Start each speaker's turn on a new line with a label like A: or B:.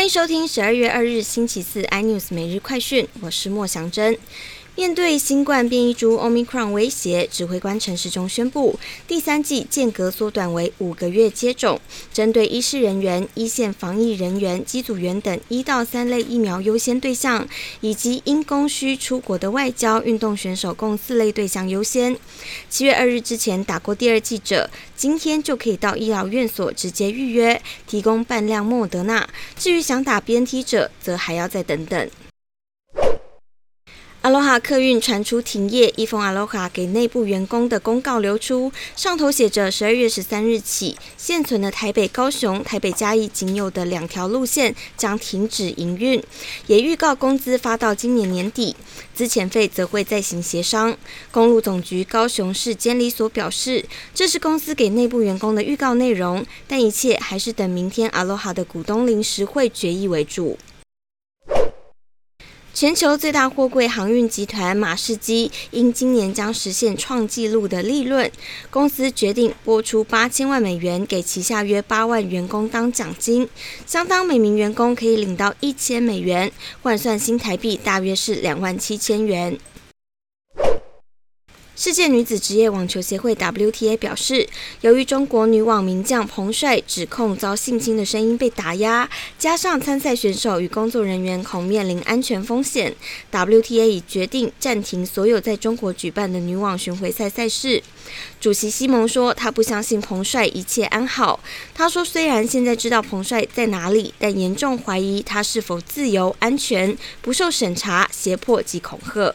A: 欢迎收听十二月二日星期四 iNews 每日快讯，我是莫祥珍。面对新冠变异株 Omicron 威胁，指挥官陈时中宣布，第三季间隔缩短为五个月接种。针对医师人员、一线防疫人员、机组员等一到三类疫苗优先对象，以及因供需出国的外交运动选手，共四类对象优先。七月二日之前打过第二剂者，今天就可以到医疗院所直接预约，提供半量莫德纳。至于想打 BNT 者，则还要再等等。阿罗哈客运传出停业，一封阿罗哈给内部员工的公告流出，上头写着十二月十三日起，现存的台北、高雄、台北嘉义仅有的两条路线将停止营运，也预告工资发到今年年底，资遣费则会再行协商。公路总局高雄市监理所表示，这是公司给内部员工的预告内容，但一切还是等明天阿罗哈的股东临时会决议为主。全球最大货柜航运集团马士基因今年将实现创纪录的利润，公司决定拨出八千万美元给旗下约八万员工当奖金，相当每名员工可以领到一千美元，换算新台币大约是两万七千元。世界女子职业网球协会 WTA 表示，由于中国女网名将彭帅指控遭性侵的声音被打压，加上参赛选手与工作人员恐面临安全风险，WTA 已决定暂停所有在中国举办的女网巡回赛赛事。主席西蒙说，他不相信彭帅一切安好。他说，虽然现在知道彭帅在哪里，但严重怀疑他是否自由、安全、不受审查、胁迫及恐吓。